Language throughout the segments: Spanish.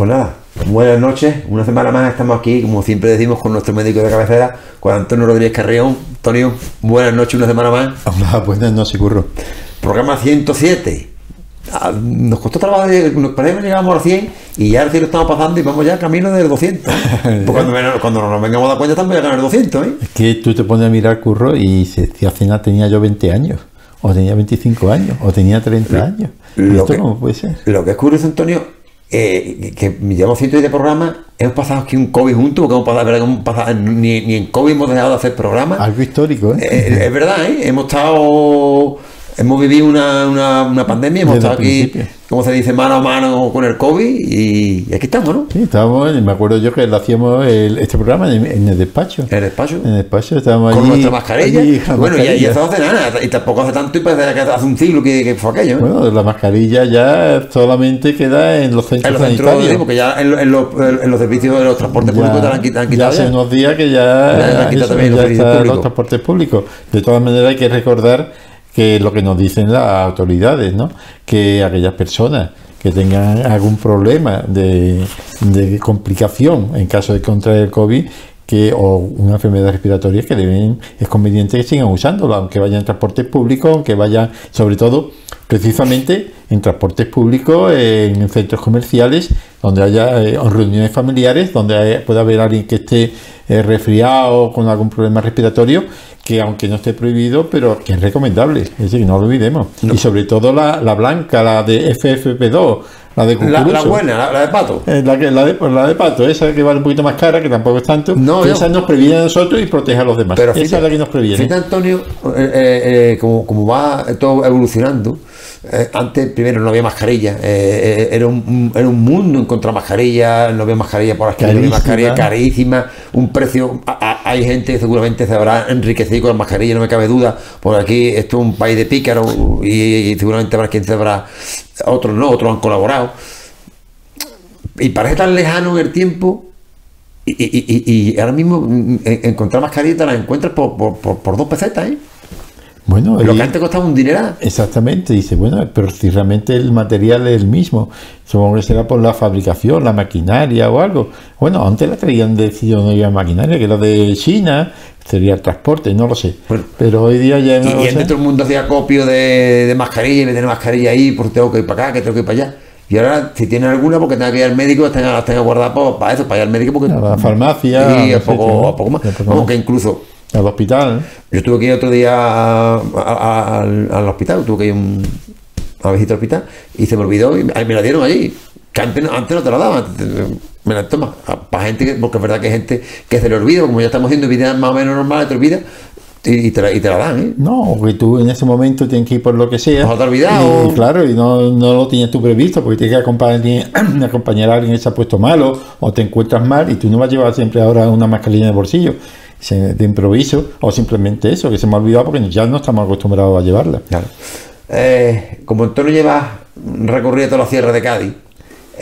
Pues nada, buenas noches. Una semana más estamos aquí, como siempre decimos, con nuestro médico de cabecera, con Antonio Rodríguez Carrión. Antonio, buenas noches, una semana más. Hola, buenas noches, curro. Programa 107. Ah, Nos costó trabajo, nos parece que llegamos a los 100 y ya el cielo estamos pasando y vamos ya camino del 200. Pues cuando, cuando nos vengamos a dar cuenta estamos ya ganando el 200, ¿eh? Es que tú te pones a mirar, curro, y si hace nada tenía yo 20 años, o tenía 25 años, o tenía 30 años. ¿Y lo esto que- cómo puede ser? Lo que es curioso, Antonio, eh, que llevamos 110 de programa, hemos pasado aquí un COVID juntos, porque hemos pasado, ¿verdad? hemos pasado- ni, ni en COVID hemos dejado de hacer programas. Algo histórico, ¿eh? Eh, es verdad, ¿eh? Hemos estado. Hemos vivido una, una, una pandemia, hemos Desde estado aquí, como se dice, mano a mano con el COVID y, y aquí estamos, ¿no? Sí, estábamos, en- me acuerdo yo que lo hacíamos el- este programa en, en el despacho. En el despacho. En el despacho estábamos Con allí. nuestra mascarilla. allí, bueno, y, y eso hace nada, y tampoco hace tanto, y parece que hace un siglo que, que fue aquello, ¿eh? Bueno, la mascarilla ya solamente queda en los en centros los centros, sanitarios. porque ya en, lo- en los, en los servicios de los transportes Ya- públicos te la han quit- han ya quitado. hace ya. unos días que Ya ya, quitado los ya servicios está públicos. los transportes públicos. De todas maneras hay que recordar que lo que nos dicen las autoridades, ¿no? Que aquellas personas que tengan algún problema de, de complicación en caso de contraer el COVID que, o una enfermedad respiratoria que deben, es conveniente que sigan usándolo, aunque vayan en transporte público, aunque vayan, sobre todo, precisamente en transportes públicos, en centros comerciales, donde haya eh, reuniones familiares, donde pueda haber alguien que esté eh, resfriado con algún problema respiratorio, que aunque no esté prohibido, pero que es recomendable, es decir, no lo olvidemos. Y sobre todo la, la blanca, la de FFP2, la de La, la buena, la, la de pato. Eh, La, que, la, de, pues la de pato, esa que vale un poquito más cara, que tampoco es tanto, no. esa nos previene a nosotros y protege a los demás. Pero esa es la que nos previene. Fíjate, Antonio, eh, eh, eh, como, como va todo evolucionando, eh, antes primero no había mascarilla, eh, eh, era, un, era un mundo encontrar mascarilla, no había mascarilla por aquí, no había mascarilla carísima, un precio, a- a- hay gente que seguramente se habrá enriquecido con la mascarilla, no me cabe duda, por aquí esto es un país de pícaros y, y seguramente habrá quien se habrá, otros no, otros han colaborado. Y parece tan lejano en el tiempo y, y- y- y ahora mismo mm, en- encontrar mascarilla te la encuentras por, por, por- por dos pesetas, ¿eh? Bueno, Lo y- que antes costaba un dineral. Exactamente, dice, bueno, pero si realmente el material es el mismo, supongo que será por la fabricación, la maquinaria o algo. Bueno, antes la traían de sitio donde había maquinaria, que era de China, sería el transporte, no lo sé. Bueno. pero hoy día ya Y, no y lo antes sé. todo el mundo hacía copio de, de mascarilla y me tiene mascarilla ahí, porque tengo que ir para acá, que tengo que ir para allá. Y ahora, si tienes alguna, porque tenga que ir al médico, las tenga, las tenga guardadas para, para eso, para ir al médico, porque. A la farmacia, Y a poco, ¿no? a poco más. Más. que incluso. Al hospital. Yo tuve que ir otro día al, al hospital, tuve que ir un- a visitar al hospital y se me olvidó y me la dieron allí. Que antes, antes no te la daban, me la toma. Para gente que, porque es verdad que hay gente que se le olvida, como ya estamos haciendo vidas más o menos normales, te olvida y, y te la, y te la dan, ¿eh? No, porque tú en ese momento tienes que ir por lo que sea. Ojo, te has olvidado. Y, claro, y no, no lo tienes tú previsto, porque tienes que acompañar, acompañar a alguien que se ha puesto malo o te encuentras mal y tú no vas a llevar siempre ahora una mascarilla en el bolsillo de improviso o simplemente eso, que se me ha olvidado porque ya no estamos acostumbrados a llevarla. Claro. Eh, como Antonio lleva recorrido toda la sierra de Cádiz,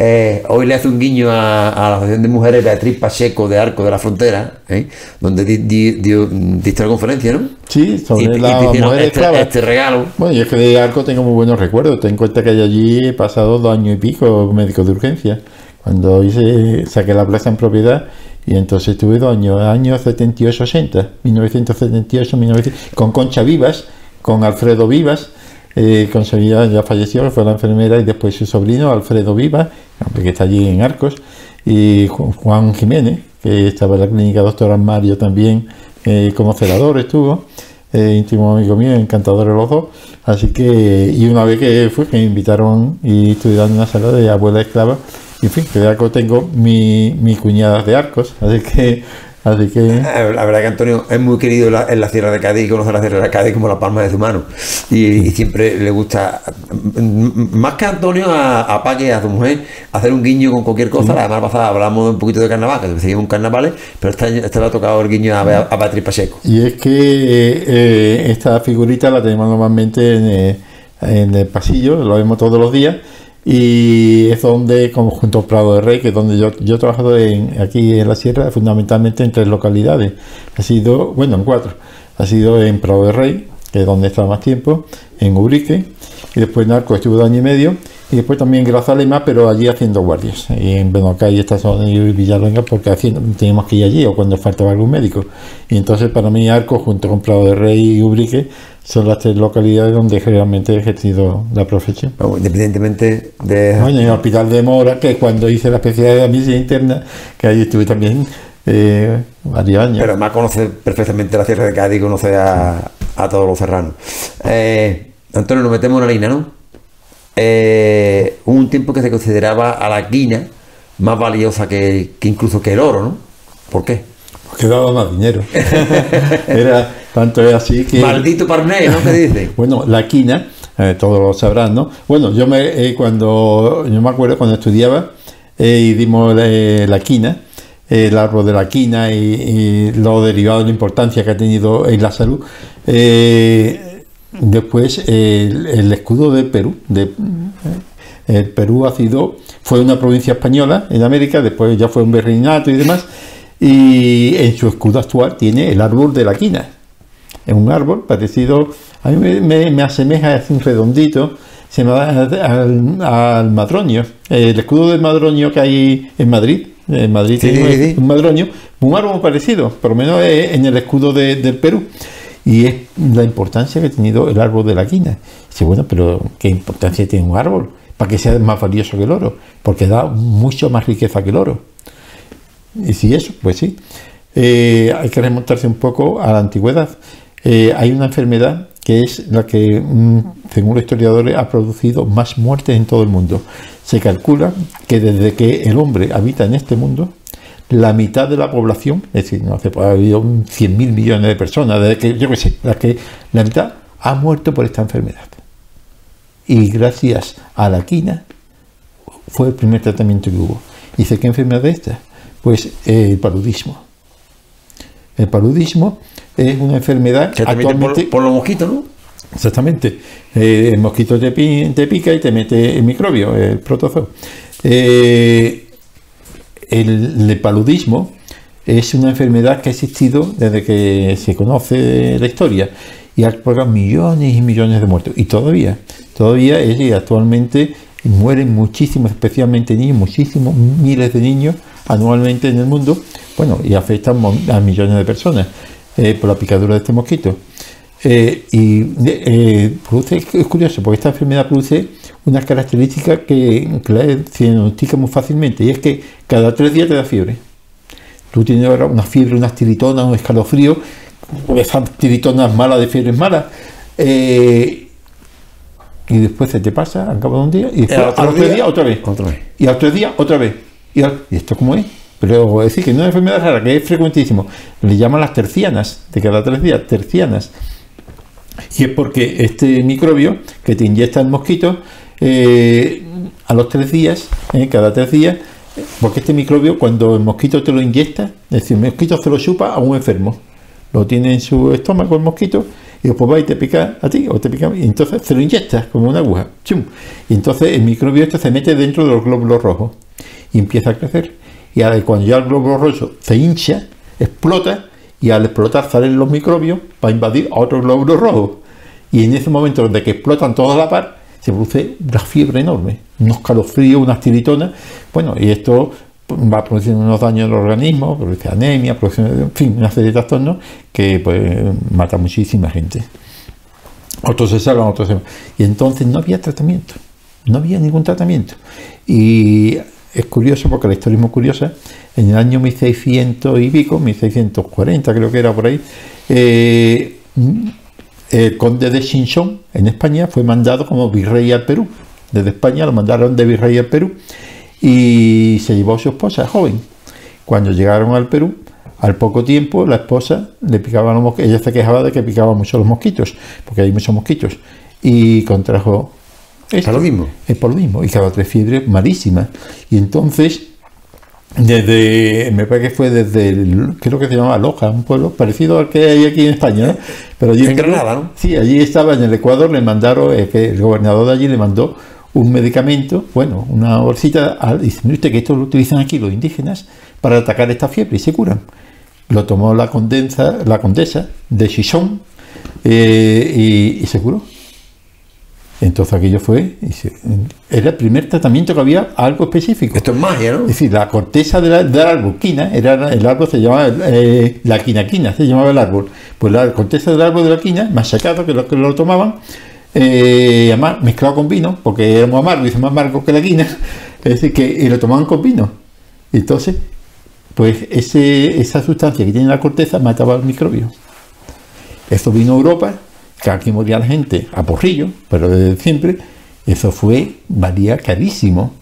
eh, hoy le hace un guiño a, a la Asociación de Mujeres Beatriz Pacheco de Arco de la Frontera, ¿eh? donde di, di- dio- diste la conferencia, ¿no? Sí, sobre y, y la mujer este, este regalo. Bueno, yo es que de Arco tengo muy buenos recuerdos. Ten en cuenta que allí he pasado dos años y pico médico de urgencia. Cuando hice, saqué la plaza en propiedad y entonces tuve dos años, años 78-80, 1978, 1900, con Concha Vivas, con Alfredo Vivas. Eh, Concha Vivas ya falleció, que fue la enfermera, y después su sobrino, Alfredo Vivas, hombre, que está allí en Arcos, y Ju- Juan Jiménez, que estaba en la clínica Doctor Mario también, eh, como celador estuvo eh, íntimo amigo mío, encantadores los dos. Así que, y una vez que fue, que me invitaron y estuve dando una sala de abuela esclava, en fin, que de arco tengo mi, mi cuñada de arcos, así que, así que, Eh, La verdad que Antonio es muy querido en la, en la Sierra de Cádiz y conoce la Sierra de Cádiz como la palma de su mano. Y, y siempre le gusta, mm, más que a Antonio, a, a Paque a su mujer, hacer un guiño con cualquier cosa. La semana pasada hablamos un poquito de carnaval, que seguimos un carnaval, pero este año este le ha tocado el guiño a, Bea- a Beatriz Pacheco. y es que eh, eh, esta figurita la tenemos normalmente en, eh, en el pasillo, lo vemos todos los días. Y es donde, como junto al Prado de Rey, que es donde yo, yo he trabajado en, aquí en la sierra, fundamentalmente en tres localidades. Ha sido, bueno, en cuatro. Ha sido en Prado de Rey, que es donde estaba más tiempo, en Ubrique, y después en Arco estuve dos años y medio, y después también en Grazalema, pero allí haciendo guardias, y en Benocay y esta zona y Villalonga, porque haciendo, teníamos que ir allí, o cuando faltaba algún médico. Y entonces para mí Arco, junto con Prado de Rey y Ubrique, son las tres localidades donde realmente he ejercido la profesión. Independientemente de... Bueno, en el Hospital de Mora, que cuando hice la especialidad de medicina interna, que ahí estuve también eh, varios años. Pero además conoce perfectamente la Sierra de Cádiz, conoce a, a todos los serranos. Eh, Antonio, nos metemos en la línea, ¿no? Eh, hubo un tiempo que se consideraba a la quina más valiosa que, que incluso que el oro, ¿no? ¿Por qué? Porque daba más dinero. Era tanto es así que. Maldito parné, ¿no? ¿Qué dice? Bueno, la quina, eh, todos lo sabrán, ¿no? Bueno, yo me eh, cuando yo me acuerdo cuando estudiaba y dimos la quina, el árbol de la quina y, y lo derivado de la importancia que ha tenido en la salud. eh, después el, escudo de Perú, de, el Perú ha sido, fue una provincia española en América, después ya fue un virreinato y demás, y en su escudo actual tiene el árbol de la quina. Es un árbol parecido, a mí me, me- me asemeja, es un redondito, se me da al, al madroño. El escudo del madroño que hay en Madrid, en Madrid Sí, tiene sí, sí. un madroño, un árbol parecido, por lo menos en el escudo de- del Perú. Y es la importancia que ha tenido el árbol de la quina. Dice, bueno, pero ¿qué importancia tiene un árbol? Para que sea más valioso que el oro, porque da mucho más riqueza que el oro. Y si eso, pues sí. Eh, hay que remontarse un poco a la antigüedad. Eh, hay una enfermedad que es la que, según los historiadores, ha producido más muertes en todo el mundo. Se calcula que desde que el hombre habita en este mundo, la mitad de la población, es decir, no hace, pues, ha habido 100.000 millones de personas, desde que, yo qué sé, la, que, la mitad ha muerto por esta enfermedad. Y gracias a la quina fue el primer tratamiento que hubo. Dice, ¿qué enfermedad es esta? Pues eh, el paludismo. El paludismo es una enfermedad Que te actualmente... por, por los mosquitos, ¿no? Exactamente. Eh, el mosquito te, te pica y te mete el microbio, el protozoo. Eh, el, el paludismo es una enfermedad que ha existido desde que se conoce la historia y ha provocado millones y millones de muertos. Y todavía, todavía es y actualmente mueren muchísimos, especialmente niños, muchísimos miles de niños anualmente en el mundo, bueno, y afectan a millones de personas eh, por la picadura de este mosquito. Eh, y eh, produce, es curioso, porque esta enfermedad produce una característica que, que la diagnostica muy fácilmente, y es que cada tres días te da fiebre. Tú tienes ahora una fiebre, unas tiritonas, un escalofrío, esas tiritonas malas de fiebres malas, eh, y después se te pasa al cabo de un día, y después al otro día, otra vez. otra vez. Y al tres días otra vez. ¿Y, al- ¿y esto cómo es? Pero es decir, que no una enfermedad rara, que es frecuentísimo. Le llaman las tercianas, de cada tres días, tercianas. Y es porque este microbio que te inyecta el mosquito, eh, a los tres días, eh, cada tres días, porque este microbio cuando el mosquito te lo inyecta, es decir, el mosquito se lo chupa a un enfermo, lo tiene en su estómago el mosquito y después va y te pica a ti o te pica y entonces se lo inyectas como una aguja, ¡chum! y entonces el microbio este se mete dentro de los glóbulos rojos y empieza a crecer y cuando ya el glóbulo rojo se hincha, explota y al explotar salen los microbios para invadir a otros glóbulos rojos. Y en ese momento donde que explotan toda la par, se produce una fiebre enorme, unos calofríos, unas tiritonas. Bueno, y esto va produciendo unos daños en el organismo, produce anemia, produce, en fin, una serie de trastornos que pues, mata a muchísima gente. Otros se salvan, otros se... Y entonces no había tratamiento, no había ningún tratamiento. Y es curioso porque la historia es muy curiosa. En el año 1600 y pico, 1640 creo que era por ahí, eh, el conde de Chinchón en España fue mandado como virrey al Perú. Desde España lo mandaron de virrey al Perú y se llevó a su esposa joven. Cuando llegaron al Perú, al poco tiempo la esposa le picaba los mosquitos, ella se quejaba de que picaba mucho los mosquitos, porque hay muchos mosquitos, y contrajo esto. lo mismo? Es por lo mismo, y cada tres fiebres malísimas. Y entonces, desde, me parece que fue desde, el, creo que se llamaba Loja, un pueblo parecido al que hay aquí en España, ¿no? Pero allí En Granada, ¿no? Sí, allí estaba en el Ecuador, le mandaron, eh, que el gobernador de allí le mandó un medicamento, bueno, una bolsita, mire usted que esto lo utilizan aquí los indígenas para atacar esta fiebre y se curan. Lo tomó la, condensa, la condesa de Chisón, eh, y, y se curó. Entonces aquello fue, era el primer tratamiento que había algo específico. Esto es magia, ¿no? Es decir, la corteza de la- del árbol, quina, era, el árbol se llamaba eh, la quinaquina, se llamaba el árbol. Pues la corteza del árbol de la quina, machacado, que lo que lo tomaban, eh, mezclado con vino, porque era muy amargo, y es más amargo que la quina, es decir, que y lo tomaban con vino. Entonces, pues ese, esa sustancia que tiene la corteza mataba al microbio. Eso vino a Europa, que aquí moría la gente a porrillo, pero desde siempre, eso fue, valía carísimo.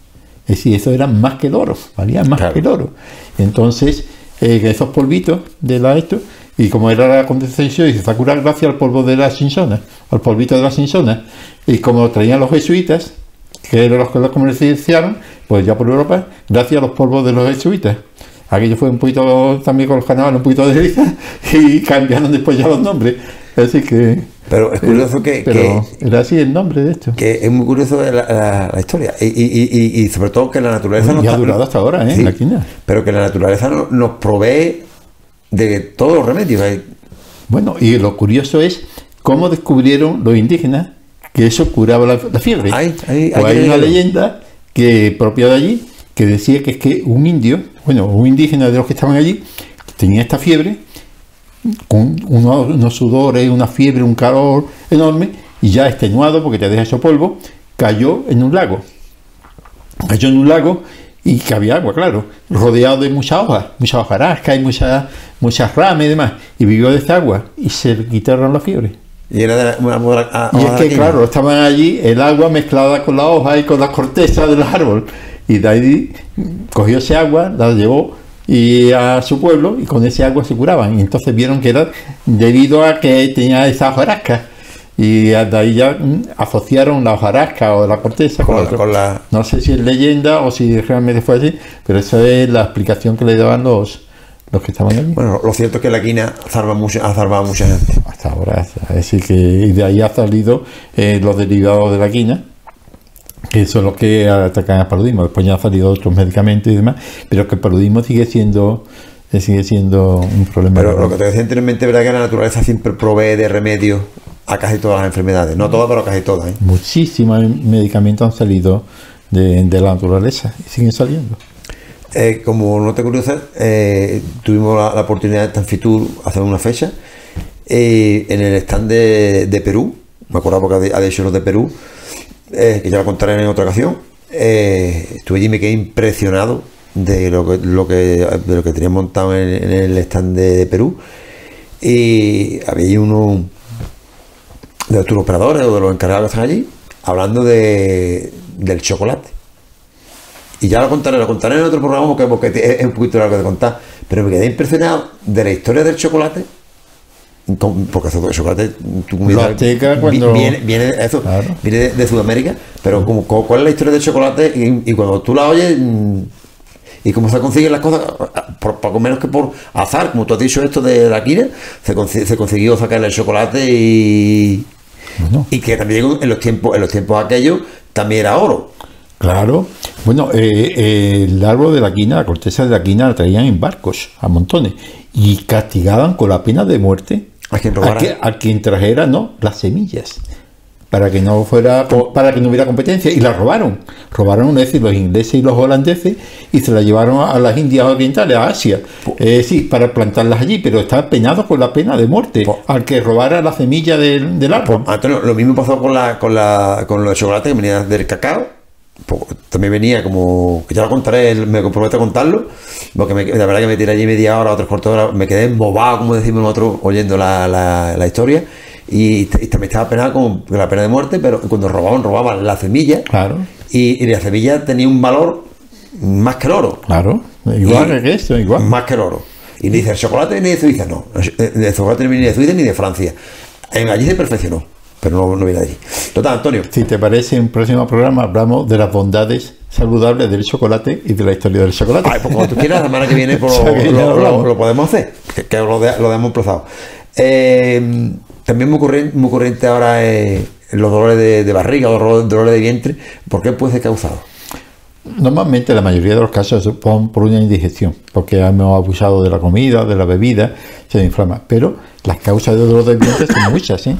Es decir, eso era más que el oro, valía más Claro. que el oro. Entonces, eh, esos polvitos de la esto, y como era la condensation, dice, curado gracias al polvo de la Simpsona, al polvito de la Simpsona. Y como traían los jesuitas, que eran los que lo comercializaron, pues ya por Europa, gracias a los polvos de los jesuitas. Aquello fue un poquito también con los canales, un poquito de risa, y cambiaron después ya los nombres. Es decir que. Pero es curioso que, Pero que, era así el nombre de esto. que es muy curioso la, la- la historia. Y, y- y- y sobre todo que la naturaleza Y nos ha durado hasta ahora, ¿eh? Sí, La quina. Pero que la naturaleza no- nos provee de todos los remedios. Bueno, y lo curioso es cómo descubrieron los indígenas que eso curaba la, la fiebre. Hay- hay- hay una leyenda que propia de allí que decía que es que un indio, bueno, un indígena de los que estaban allí, tenía esta fiebre, con unos, unos sudores, una fiebre, un calor enorme, y ya extenuado, porque te deja hecho polvo, cayó en un lago. Cayó en un lago y que había agua, claro, rodeado de muchas hojas, muchas hojarascas y muchas, muchas ramas y demás, y vivió de esta agua y se le quitaron la fiebre. y era de la- una, una- a- Y es que, claro, estaban allí el agua mezclada con la hoja y con la corteza del árbol. Y de ahí cogió ese agua, la llevó y a su pueblo y con ese agua se curaban. Y entonces vieron que era debido a que tenía esa hojarasca. Y de ahí ya mm, asociaron la hojarasca o la corteza con, Con la- otro. con la- No sé si es leyenda o si realmente fue así, pero esa es la explicación que le daban los, los que estaban allí. Bueno, lo cierto es que la quina salva mucho, ha salvado mucha gente. hasta ahora. Es decir, que de ahí ha salido eh, los derivados de la quina, que son los que atacan al paludismo. Después ya han salido otros medicamentos y demás, pero que el paludismo sigue siendo eh, sigue siendo un problema. Pero lo que te decía anteriormente, es verdad que la naturaleza siempre provee de remedios a casi todas las enfermedades. No todas, pero casi todas. ¿eh? Muchísimos medicamentos han salido de, de la naturaleza y siguen saliendo. Eh, como no te curiosa, eh, tuvimos la, la oportunidad en Fitur hacer una fecha en el stand de, de Perú. Me acuerdo porque ha dicho los de Perú, eh, que ya lo contaré en otra ocasión. Eh, estuve allí y me quedé impresionado de lo que, lo que, de lo que tenían montado en, el stand de, Perú. Y había uno de los turoperadores o de los encargados que están allí hablando de, del chocolate. Y ya lo contaré, lo contaré en otro programa porque, es un poquito largo de contar. Pero me quedé impresionado de la historia del chocolate. Porque chocolate, tú cuando- viene, viene, eso, Claro. viene de, de Sudamérica, pero como, cuál es la historia del chocolate y, y cuando tú la oyes mm, y cómo se consiguen las cosas, por, poco menos que por azar, como tú has dicho esto de la quina, se, consi- se consiguió sacarle el chocolate y, Bueno. y que también en los tiempos, en los tiempos aquellos también era oro. Claro. Bueno, eh, eh, el árbol de la quina, la corteza de la quina la traían en barcos a montones y castigaban con la pena de muerte A quien a, robara. que- a quien trajera no las semillas para que no fuera para que no hubiera competencia y las robaron. Robaron es decir los ingleses y los holandeses y se las llevaron a las Indias orientales a Asia. Eh, sí para plantarlas allí pero está penado con la pena de muerte. Po- al que robara la semilla del, del árbol. Antonio, lo mismo pasó con la, con la, con los chocolates que venía del cacao. Pues, también venía como, que ya lo contaré, me comprometo a contarlo, porque me, la verdad que me tiré allí media hora, otros cuartos de hora, me quedé embobado, como decimos nosotros, oyendo la, la, la historia, y, y también estaba penado con la pena de muerte, pero cuando robaban, robaban la semilla, claro y, y la semilla tenía un valor más que el oro. claro igual Y- que esto igual Más que el oro. Y dice, el chocolate viene de Suiza, no. El el chocolate no viene de Suiza ni de Francia. En allí se perfeccionó, pero no, no viene de allí. Total, Antonio, Si te parece, en un próximo programa hablamos de las bondades saludables del chocolate y de la historia del chocolate. ay, pues cuando tú quieras, la semana que viene pues, lo, podemos hacer, que, que lo, de- lo demos emplazado. Eh, también muy corriente, muy corriente ahora eh, los dolores de, de barriga o dolores, dolores de vientre. ¿Por qué puede ser causado? Normalmente la mayoría de los casos son por una indigestión, porque hemos abusado de la comida, de la bebida, se inflama. Pero las causas de dolor de vientre son muchas, ¿eh?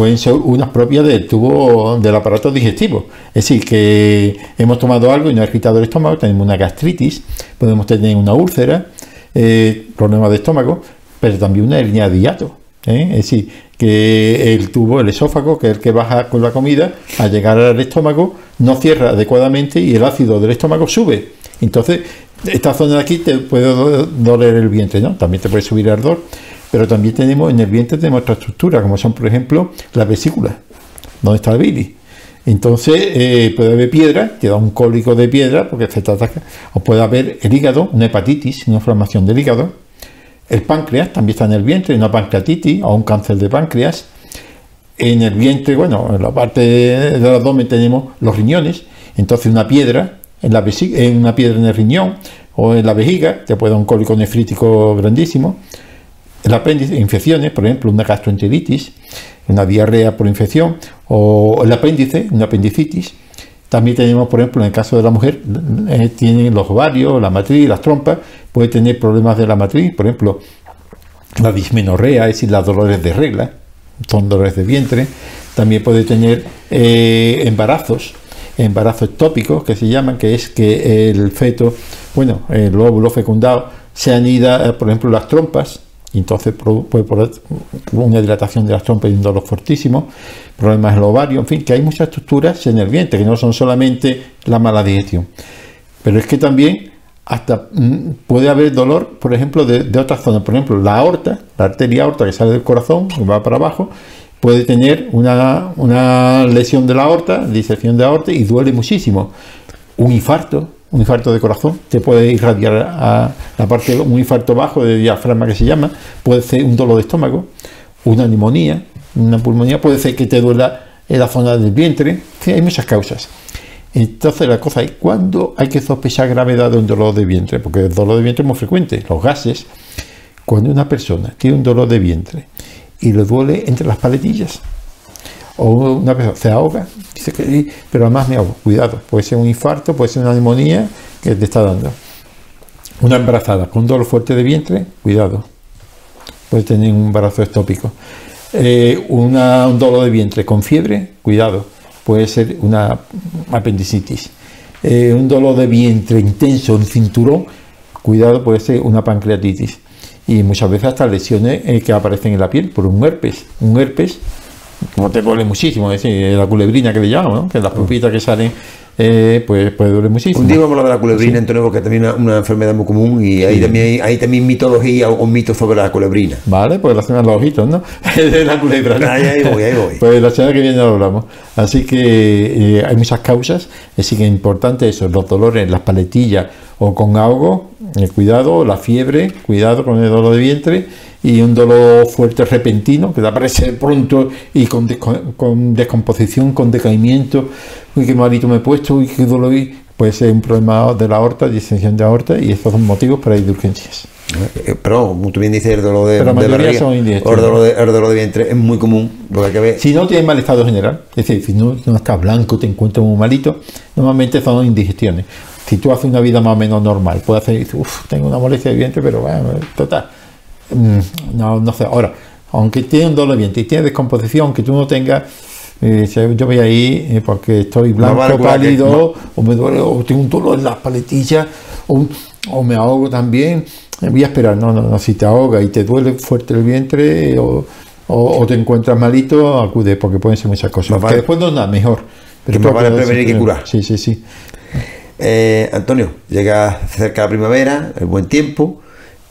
Pueden ser unas propias del tubo del aparato digestivo. Es decir, que hemos tomado algo y no ha irritado el estómago, tenemos una gastritis, podemos tener una úlcera, eh, problemas de estómago, pero también una hernia de hiato. ¿eh? Es decir, que el tubo, el esófago, que es el que baja con la comida, al llegar al estómago, no cierra adecuadamente y el ácido del estómago sube. Entonces, esta zona de aquí te puede doler el vientre, ¿no? También te puede subir el ardor, pero también tenemos en el vientre tenemos otra estructura, como son, por ejemplo, las vesículas, donde está el bilis. Entonces, eh, puede haber piedra, te da un cólico de piedra porque se te ataca, o puede haber el hígado, una hepatitis, una inflamación del hígado, el páncreas también está en el vientre, una pancreatitis o un cáncer de páncreas. En el vientre, bueno, en la parte del abdomen tenemos los riñones, entonces una piedra en la una piedra en el riñón o en la vejiga te puede dar un cólico nefrítico grandísimo. El apéndice, infecciones, por ejemplo, una gastroenteritis, una diarrea por infección, o el apéndice, una apendicitis. También tenemos, por ejemplo, en el caso de la mujer, eh, tienen los ovarios, la matriz, las trompas, puede tener problemas de la matriz, por ejemplo, la dismenorrea, es decir, los dolores de regla, son dolores de vientre. También puede tener eh, embarazos, embarazos ectópicos, que se llaman, que es que el feto, bueno, el óvulo fecundado, se anida, eh, por ejemplo, las trompas, entonces puede poner una dilatación de las trompas y un dolor fortísimo, problemas en el ovario, en fin, que hay muchas estructuras en el vientre, que no son solamente la mala digestión. Pero es que también hasta mm, puede haber dolor, por ejemplo, de, otras zonas. Por ejemplo, la aorta, la arteria aorta que sale del corazón, que va para abajo, puede tener una, una lesión de la aorta, disección de aorta, y duele muchísimo. Un infarto, un infarto de corazón, te puede irradiar a la parte, un infarto bajo de diafragma que se llama, puede ser un dolor de estómago, una neumonía, una pulmonía, puede ser que te duela en la zona del vientre, hay muchas causas. Entonces la cosa es, ¿cuándo hay que sospechar gravedad de un dolor de vientre? Porque el dolor de vientre es muy frecuente, los gases. Cuando una persona tiene un dolor de vientre y le duele entre las paletillas, o una persona se ahoga, dice que, pero además me ahogo, cuidado, puede ser un infarto, puede ser una neumonía que te está dando. Una embarazada con dolor fuerte de vientre, cuidado, puede tener un embarazo estópico. Eh, un dolor de vientre con fiebre, cuidado, puede ser una apendicitis. Eh, un dolor de vientre intenso en cinturón, cuidado, puede ser una pancreatitis. Y muchas veces hasta lesiones eh, que aparecen en la piel por un herpes. Un herpes como te duele muchísimo, es decir, la culebrina que le llaman, ¿no? que las pupitas que salen, eh, pues puede doler muchísimo. Un día vamos a hablar de la culebrina, Antonio, porque también es una, enfermedad muy común y hay, también, hay también mitología o mitos sobre la culebrina. Vale, pues relacionan los ojitos, ¿no? de la culebra. Ahí, voy, ahí voy. Pues la semana que viene lo hablamos. Así que eh, hay muchas causas, así que es importante eso, los dolores, las paletillas o con ahogo, eh, cuidado, la fiebre, cuidado con el dolor de vientre y un dolor fuerte repentino que te aparece pronto y con, con descomposición, con decaimiento, uy, qué malito me he puesto, uy, qué dolor, puede ser un problema de la aorta, distensión de aorta y estos son motivos para ir de urgencias. Eh, pero, como tú bien dices, el dolor de, Pero de barriga son el dolor de, el dolor de vientre es muy común. Lo que. Si no tienes mal estado general, es decir, si no, no estás blanco, te encuentras muy malito, normalmente son indigestiones. Si tú haces una vida más o menos normal, puedes hacer, uff, tengo una molestia de vientre, pero bueno, total Mm, no, no sé, ahora, aunque tiene un dolor bien y tiene descomposición, aunque tú no tengas, eh, yo voy ahí eh, porque estoy blanco, pálido, o me duele, o tengo un dolor en las paletillas, o, me ahogo también, voy a esperar, no, no, no, si te ahoga y te duele fuerte el vientre, o, te encuentras malito, acude, porque pueden ser muchas cosas. que después no es nada, mejor. Pero que más vale prevenir que curar. Sí, sí, sí. Antonio, llega cerca la primavera, el buen tiempo.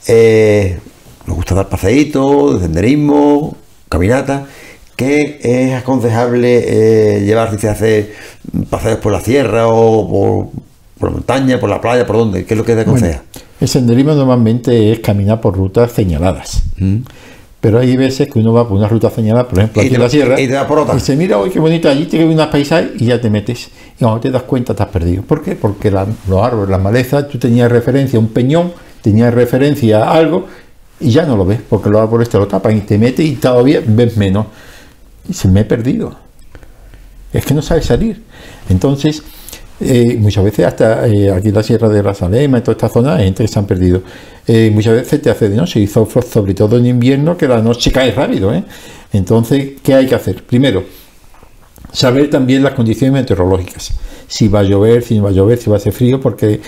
Eh, nos gusta dar paseitos, senderismo, caminata. ¿Qué es aconsejable eh, llevar si se hace paseos por la sierra o por, la montaña, por la playa, por dónde? ¿Qué es lo que te aconseja? El senderismo normalmente es caminar por rutas señaladas. Mm. Pero hay veces que uno va por una ruta señalada, por ejemplo, aquí en la sierra, y te por otra. y se mira, hoy qué bonito, allí tiene unas paisajes y ya te metes. Y cuando te das cuenta, te has perdido. ¿Por qué? Porque los árboles, las malezas, tú tenías referencia a un peñón, tenías referencia a algo, y ya no lo ves, porque los árboles te lo tapan y te metes y todavía ves menos. Y se me he perdido. Es que no sabes salir. Entonces, eh, muchas veces hasta eh, aquí en la Sierra de la Salema, en toda esta zona, hay gente que se han perdido. Eh, muchas veces te hace de noche, y so- sobre todo en invierno, que la noche cae rápido. ¿eh? Entonces, ¿qué hay que hacer? Primero, saber también las condiciones meteorológicas. Si va a llover, si no va a llover, si va a hacer frío, porque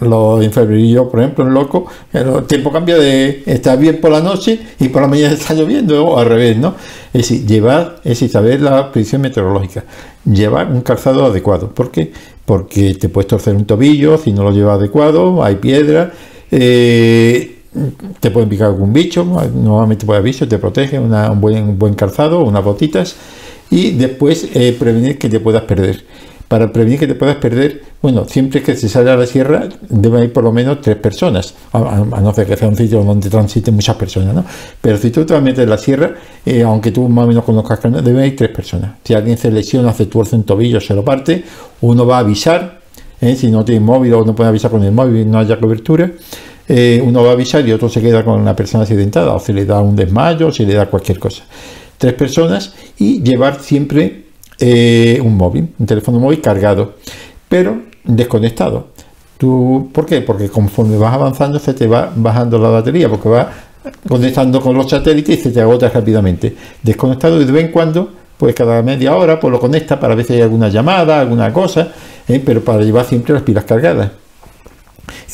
los en febrero, por ejemplo, en loco, el tiempo cambia de estar bien por la noche y por la mañana está lloviendo, o al revés, ¿no? Es decir, llevar, es saber la predicción meteorológica, llevar un calzado adecuado. ¿Por qué? Porque te puedes torcer un tobillo si no lo llevas adecuado, hay piedra, eh, te pueden picar algún bicho, normalmente puede aviso, te protege, una- un, buen, un buen calzado, unas botitas y después eh, prevenir que te puedas perder. Para prevenir que te puedas perder, bueno, siempre que se sale a la sierra deben ir por lo menos tres personas, a, no ser que sea un sitio donde transiten muchas personas, ¿no? Pero si tú te meter en la sierra, eh, aunque tú más o menos conozcas camino, deben ir tres personas. Si alguien se lesiona, se tuerce un tobillo, se lo parte, uno va a avisar, ¿eh? si no tiene móvil o no puede avisar con el móvil, no haya cobertura, eh, uno va a avisar y otro se queda con la persona accidentada, o se le da un desmayo, o se le da cualquier cosa. Tres personas y llevar siempre eh, un móvil, un teléfono móvil cargado, pero desconectado. ¿Tú, ¿Por qué? Porque conforme vas avanzando se te va bajando la batería, porque va conectando con los satélites y se te agota rápidamente. Desconectado y de vez en cuando, pues cada media hora, pues lo conecta para ver si hay alguna llamada, alguna cosa, ¿eh? pero para llevar siempre las pilas cargadas.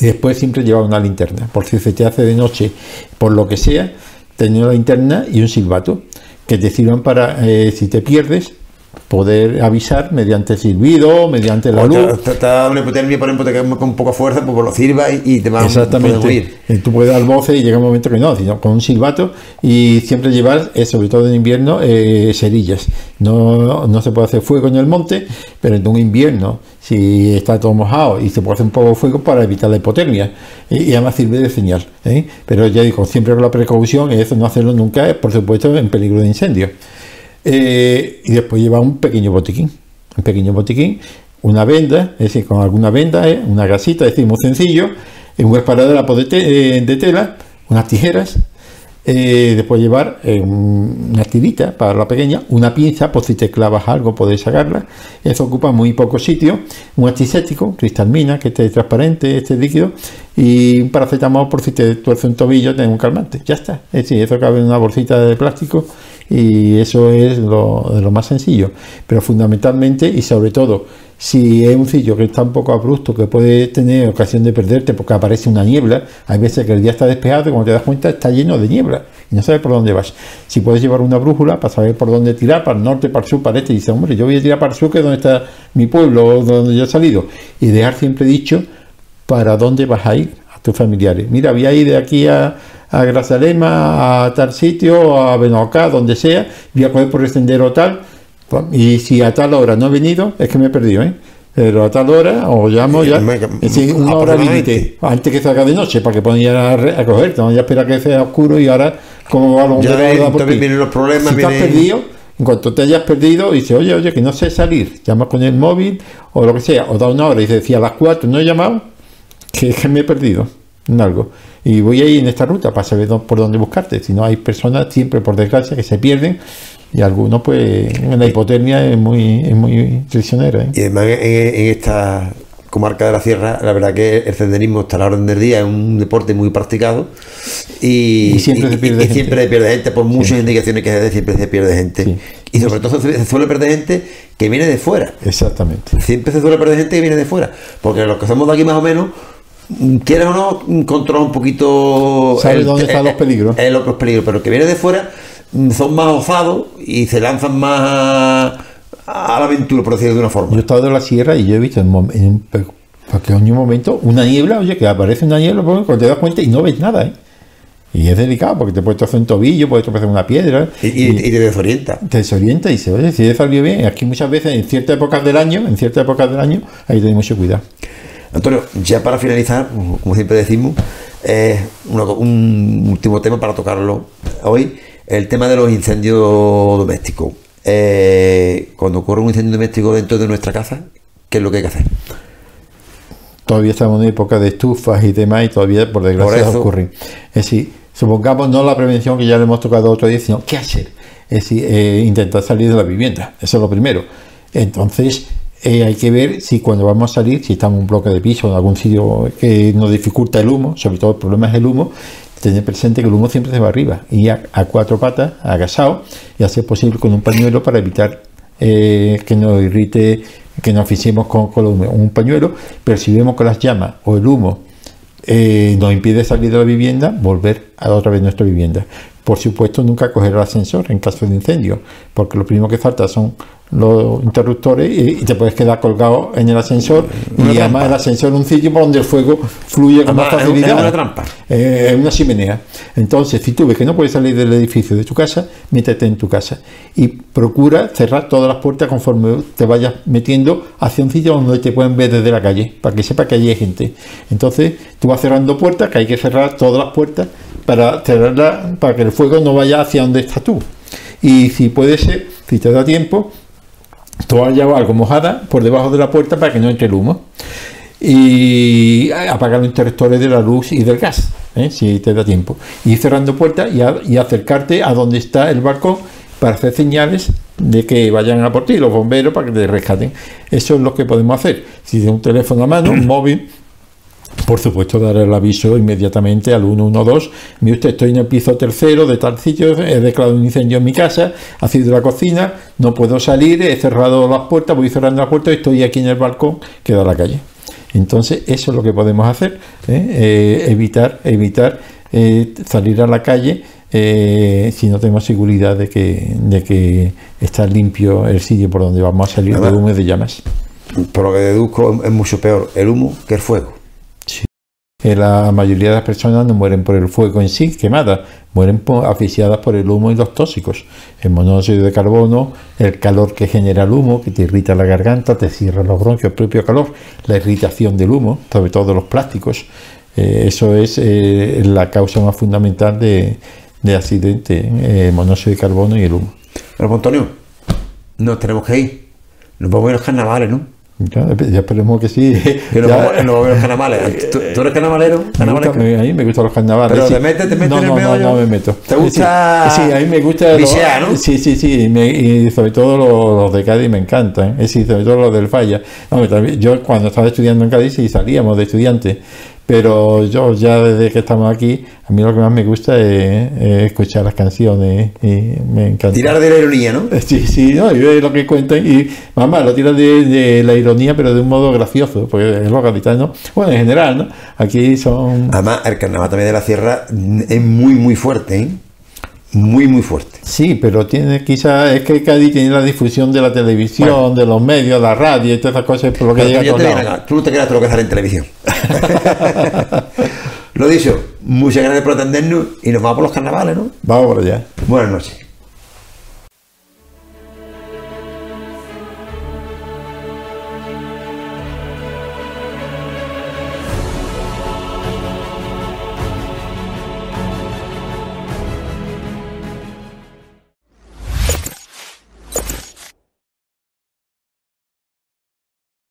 Y después siempre llevar una linterna, por si se te hace de noche, por lo que sea, tener una linterna y un silbato, que te sirvan para, eh, si te pierdes, poder avisar mediante silbido, mediante la O luz. te, te, te da una hipotermia, por ejemplo, te quedas con poca fuerza, pues lo sirva y, y te va Exactamente. puedes huir. Eh, Tú puedes dar voces y llega un momento que no, sino con un silbato y siempre llevar, eh, sobre todo en invierno, eh, cerillas. No, no se puede hacer fuego en el monte, pero en un invierno, si está todo mojado y se puede hacer un poco de fuego para evitar la hipotermia. Y, y además sirve de señal. ¿eh? Pero ya digo, siempre con la precaución, eso no hacerlo nunca, por supuesto, en peligro de incendio. Eh, y después lleva un pequeño botiquín. Un pequeño botiquín, una venda, es decir, con alguna venda, eh, una gasita, es decir, muy sencillo, un esparador de, te- eh, de tela, unas tijeras, después llevar un- una tirita para la pequeña, una pinza, por si te clavas algo podéis sacarla. Eso ocupa muy poco sitio. Un antiséptico, cristalmina, que esté transparente, este líquido, y un paracetamol por si te tuerce un tobillo, tener un calmante. Ya está. Es decir, eso cabe en una bolsita de plástico y eso es lo, lo más sencillo. Pero fundamentalmente y sobre todo, si es un sitio que está un poco abrupto, que puede tener ocasión de perderte porque aparece una niebla, hay veces que el día está despejado y cuando te das cuenta está lleno de niebla y no sabes por dónde vas. Si puedes llevar una brújula para saber por dónde tirar, para el norte, para el sur, para este, y dices, hombre, yo voy a tirar para el sur, que es donde está mi pueblo, donde yo he salido, y dejar siempre dicho para dónde vas a ir a tus familiares. Mira, voy a ir de aquí a, a Grazalema, a tal sitio, a Benocá, donde sea, voy a coger por el sendero tal, y si a tal hora no he venido, es que me he perdido, ¿eh? Pero a tal hora, o llamo ya, es decir, una hora límite, antes que salga de noche, para que puedan a, a cogerte, no ya espera que sea oscuro y ahora, como va a entonces vienen los problemas, Si te has viene- perdido, en cuanto te hayas perdido, dice, oye, oye, que no sé salir, llamas con el móvil o lo que sea, o da una hora y dice, si a las 4 no he llamado, que, que me he perdido en algo. Y voy a ir en esta ruta para saber por dónde buscarte. Si no, hay personas siempre, por desgracia, que se pierden y algunos, pues, en la hipotermia es muy, es muy traicionera. ¿eh? Y además en, en esta comarca de la sierra, la verdad que el senderismo está a la orden del día, es un deporte muy practicado y, Y siempre se pierde y gente. siempre se pierde gente, por muchas indicaciones que se dé, siempre se pierde gente. Sí. Y sobre todo se, se suele perder gente que viene de fuera. Exactamente. Siempre se suele perder gente que viene de fuera. Porque los que somos de aquí más o menos, quieras o no, controla un poquito... Sabe dónde están los peligros. El, los peligros. Pero el que viene de fuera mm, son más osados y se lanzan más a, la aventura, por decirlo de una forma. Yo he estado en la sierra y yo he visto en, un pequeño momento una niebla, oye, que aparece una niebla, pues, cuando te das cuenta y no ves nada, ¿eh? Y es delicado porque te puedes tropezar un tobillo, puedes tropezar una piedra. Y, y- y te desorienta. te desorienta y dice, oye, si he salido bien, aquí muchas veces en ciertas épocas del año, en ciertas épocas del año, hay que tener mucho cuidado. Antonio, ya para finalizar, como siempre decimos, eh, una un último tema para tocarlo hoy, el tema de los incendios domésticos. Eh, cuando ocurre un incendio doméstico dentro de nuestra casa, ¿qué es lo que hay que hacer? Todavía estamos en época de estufas y demás y todavía por desgracia Por eso- ocurren. Es decir, supongamos no la prevención que ya le hemos tocado otro día, sino qué hacer. Es decir, eh, intentar salir de la vivienda. Eso es lo primero. Entonces, eh, hay que ver si cuando vamos a salir, si estamos en un bloque de piso o en algún sitio que nos dificulta el humo, sobre todo el problema es el humo, tener presente que el humo siempre se va arriba y a, cuatro patas, agachado, y hacer posible con un pañuelo para evitar eh, que nos irrite, que nos asfixiemos con, con. Un pañuelo, pero si vemos que las llamas o el humo eh, nos impide salir de la vivienda, volver a otra vez nuestra vivienda. Por supuesto, nunca coger el ascensor en caso de incendio, porque lo primero que falta son los interruptores y, y te puedes quedar colgado en el ascensor Una y además el ascensor es un sitio por donde el fuego fluye con más Además, facilidad. es una trampa. Eh, es una chimenea. Entonces, si tú ves que no puedes salir del edificio de tu casa, métete en tu casa y procura cerrar todas las puertas conforme te vayas metiendo hacia un sitio donde te pueden ver desde la calle, para que sepa que allí hay gente. Entonces, tú vas cerrando puertas, que hay que cerrar todas las puertas para cerrarla, para que el fuego no vaya hacia donde estás tú. Y si puede ser, si te da tiempo, toalla o algo mojada por debajo de la puerta para que no entre el humo. Y apagar los interruptores de la luz y del gas, ¿eh? si te da tiempo. Y cerrando puertas y, a- y acercarte a donde está el balcón para hacer señales de que vayan a por ti, los bomberos, para que te rescaten. Eso es lo que podemos hacer. Si tienes un teléfono a mano, un móvil, por supuesto, dar el aviso inmediatamente al 112. Mire usted, estoy en el piso tercero de tal sitio, he declarado un incendio en mi casa, ha sido la cocina, no puedo salir, he cerrado las puertas, voy cerrando las puertas, estoy aquí en el balcón que da la calle. Entonces, eso es lo que podemos hacer, ¿eh? Eh, evitar, evitar eh, salir a la calle eh, si no tenemos seguridad de que, de que está limpio el sitio por donde vamos a salir de humo y de llamas. Por lo que deduzco, es mucho peor el humo que el fuego. La mayoría de las personas no mueren por el fuego en sí, quemadas, mueren asfixiadas por el humo y los tóxicos. El monóxido de carbono, el calor que genera el humo, que te irrita la garganta, te cierra los bronquios, el propio calor, la irritación del humo, sobre todo los plásticos. Eh, eso es eh, la causa más fundamental de, de accidente, eh, el monóxido de carbono y el humo. Pero Antonio, nos tenemos que ir. Nos vamos a ir a los carnavales, ¿no? Ya, ya esperemos que sí. Que Ya- vamos, vamos a los carnavales. ¿Tú, tú eres carnavalero? A mí me gustan los carnavales. Pero sí. te metes- te metes no, en el no, no, no me meto. ¿Te gusta Sí, sí, a mí me gusta. no? Sí, sí, sí. me- y sobre todo los, los de Cádiz me encantan. ¿eh? Es decir, sobre todo los del Falla. No, yo cuando estaba estudiando en Cádiz sí salíamos de estudiantes. Pero yo ya desde que estamos aquí, a mí lo que más me gusta es, es escuchar las canciones. Y me encanta. Tirar de la ironía, ¿no? Sí, sí, no, y ve lo que cuentan y mamá lo tira de, de la ironía, pero de un modo gracioso, porque es los gaditanos, bueno, en general, ¿no? Aquí son Además, el carnaval también de la sierra es muy, muy fuerte, ¿eh? Muy, muy fuerte. Sí, pero tiene quizás, es que Cádiz tiene la difusión de la televisión, de los medios, la radio y todas esas cosas, por lo que Pero llega a tú, no te creas todo lo que sale en televisión. lo dicho, muchas gracias por atendernos y nos vamos por los carnavales, ¿no? Vamos por allá. Buenas noches.